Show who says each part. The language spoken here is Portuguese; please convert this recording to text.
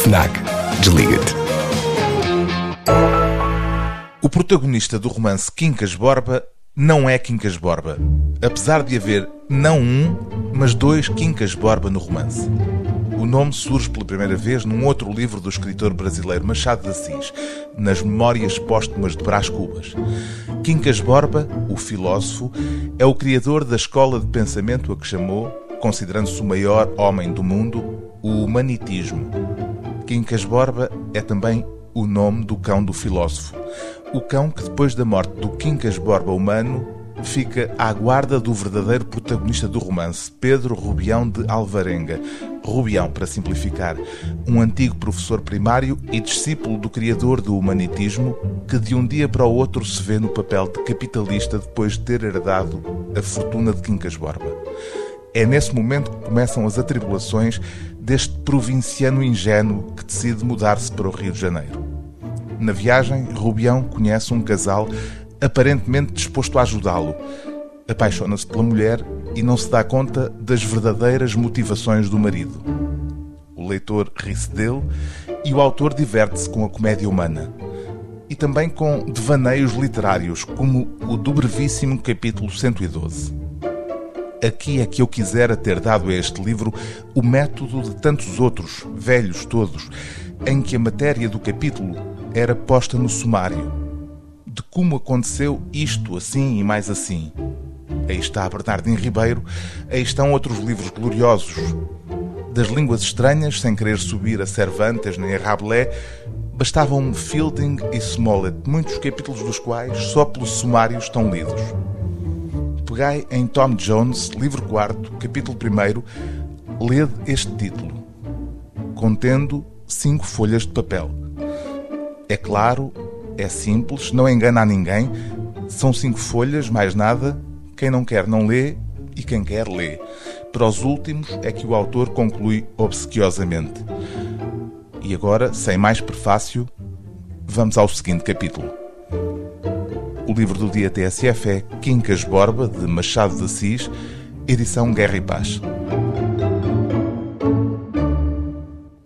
Speaker 1: FNAC. Desliga-te.
Speaker 2: O protagonista do romance Quincas Borba não é Quincas Borba, apesar de haver não um, mas dois Quincas Borba no romance. O nome surge pela primeira vez num outro livro do escritor brasileiro Machado de Assis, nas Memórias Póstumas de Brás Cubas. Quincas Borba, o filósofo, é o criador da escola de pensamento a que chamou, considerando-se o maior homem do mundo, o humanitismo. Quincas Borba é também o nome do cão do filósofo. O cão que, depois da morte do Quincas Borba humano, fica à guarda do verdadeiro protagonista do romance, Pedro Rubião de Alvarenga. Rubião, para simplificar, um antigo professor primário e discípulo do criador do humanitismo, que de um dia para o outro se vê no papel de capitalista depois de ter herdado a fortuna de Quincas Borba. É nesse momento que começam as atribulações deste provinciano ingênuo que decide mudar-se para o Rio de Janeiro. Na viagem, Rubião conhece um casal aparentemente disposto a ajudá-lo. Apaixona-se pela mulher e não se dá conta das verdadeiras motivações do marido. O leitor ri-se dele e o autor diverte-se com a comédia humana. E também com devaneios literários, como o do brevíssimo capítulo 112. Aqui é que eu quisera ter dado a este livro o método de tantos outros, velhos todos, em que a matéria do capítulo era posta no sumário de como aconteceu isto assim e mais assim. Aí está Bernardino Ribeiro, aí estão outros livros gloriosos. Das línguas estranhas, sem querer subir a Cervantes nem a Rabelais, bastavam Fielding e Smollett, muitos capítulos dos quais só pelo sumário estão lidos. Pegai em Tom Jones, livro 4, capítulo 1, lede este título, contendo cinco folhas de papel. É claro, é simples, não engana a ninguém. São cinco folhas, mais nada. Quem não quer não lê e quem quer lê. Para os últimos é que o autor conclui obsequiosamente. E agora, sem mais prefácio, vamos ao seguinte capítulo. O livro do dia TSF é Quincas Borba, de Machado de Assis, edição Guerra e Paz.